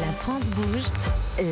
La France bouge,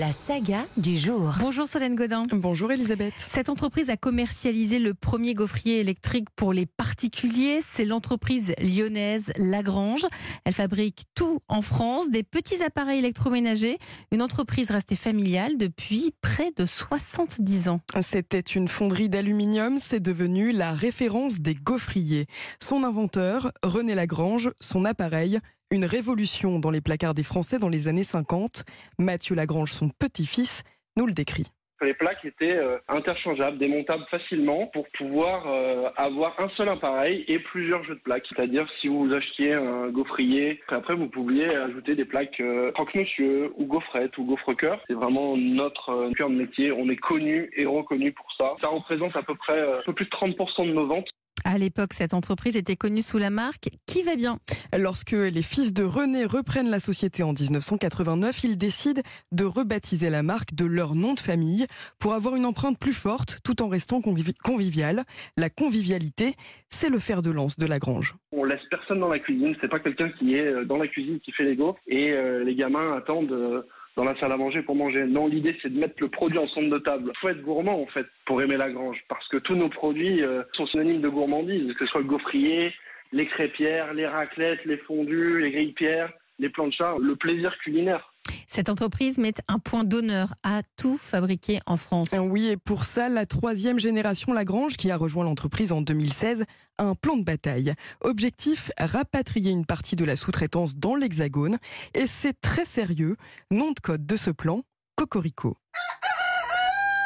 la saga du jour. Bonjour Solène Godin. Bonjour Elisabeth. Cette entreprise a commercialisé le premier gaufrier électrique pour les particuliers. C'est l'entreprise lyonnaise Lagrange. Elle fabrique tout en France, des petits appareils électroménagers. Une entreprise restée familiale depuis près de 70 ans. C'était une fonderie d'aluminium, c'est devenu la référence des gaufriers. Son inventeur, René Lagrange, son appareil, une révolution dans les placards des Français dans les années 50. Mathieu Lagrange, son petit-fils, nous le décrit. Les plaques étaient euh, interchangeables, démontables facilement pour pouvoir euh, avoir un seul appareil et plusieurs jeux de plaques. C'est-à-dire si vous achetiez un gaufrier, après vous pouviez ajouter des plaques euh, croque-monsieur ou gaufrette ou gaufre-cœur. C'est vraiment notre cœur de métier. On est connu et reconnu pour ça. Ça représente à peu près un peu plus de 30% de nos ventes. À l'époque, cette entreprise était connue sous la marque Qui va bien? Lorsque les fils de René reprennent la société en 1989, ils décident de rebaptiser la marque de leur nom de famille pour avoir une empreinte plus forte tout en restant convivial. La convivialité, c'est le fer de lance de la grange. On laisse personne dans la cuisine, c'est pas quelqu'un qui est euh, dans la cuisine qui fait les gaufres et euh, les gamins attendent euh, dans la salle à manger pour manger. Non, l'idée c'est de mettre le produit en centre de table. Il faut être gourmand en fait pour aimer la grange parce que tous nos produits sont synonymes de gourmandise, que ce soit le gaufrier, les crêpières, les raclettes, les fondus, les grille-pierres, les planchas, le plaisir culinaire. Cette entreprise met un point d'honneur à tout fabriquer en France. Oui, et pour ça, la troisième génération Lagrange, qui a rejoint l'entreprise en 2016, a un plan de bataille. Objectif, rapatrier une partie de la sous-traitance dans l'Hexagone. Et c'est très sérieux. Nom de code de ce plan, Cocorico.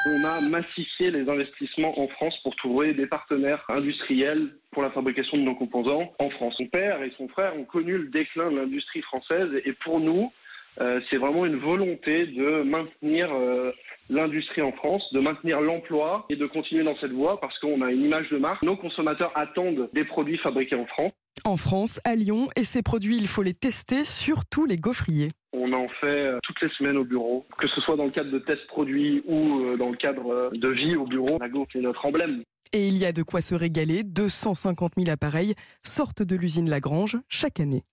On a massifié les investissements en France pour trouver des partenaires industriels pour la fabrication de nos composants en France. Son père et son frère ont connu le déclin de l'industrie française et pour nous, euh, c'est vraiment une volonté de maintenir euh, l'industrie en France, de maintenir l'emploi et de continuer dans cette voie parce qu'on a une image de marque. Nos consommateurs attendent des produits fabriqués en France. En France, à Lyon, et ces produits, il faut les tester sur tous les gaufriers. On en fait euh, toutes les semaines au bureau, que ce soit dans le cadre de tests produits ou dans le cadre de vie au bureau. La gaufre est notre emblème. Et il y a de quoi se régaler. 250 000 appareils sortent de l'usine Lagrange chaque année.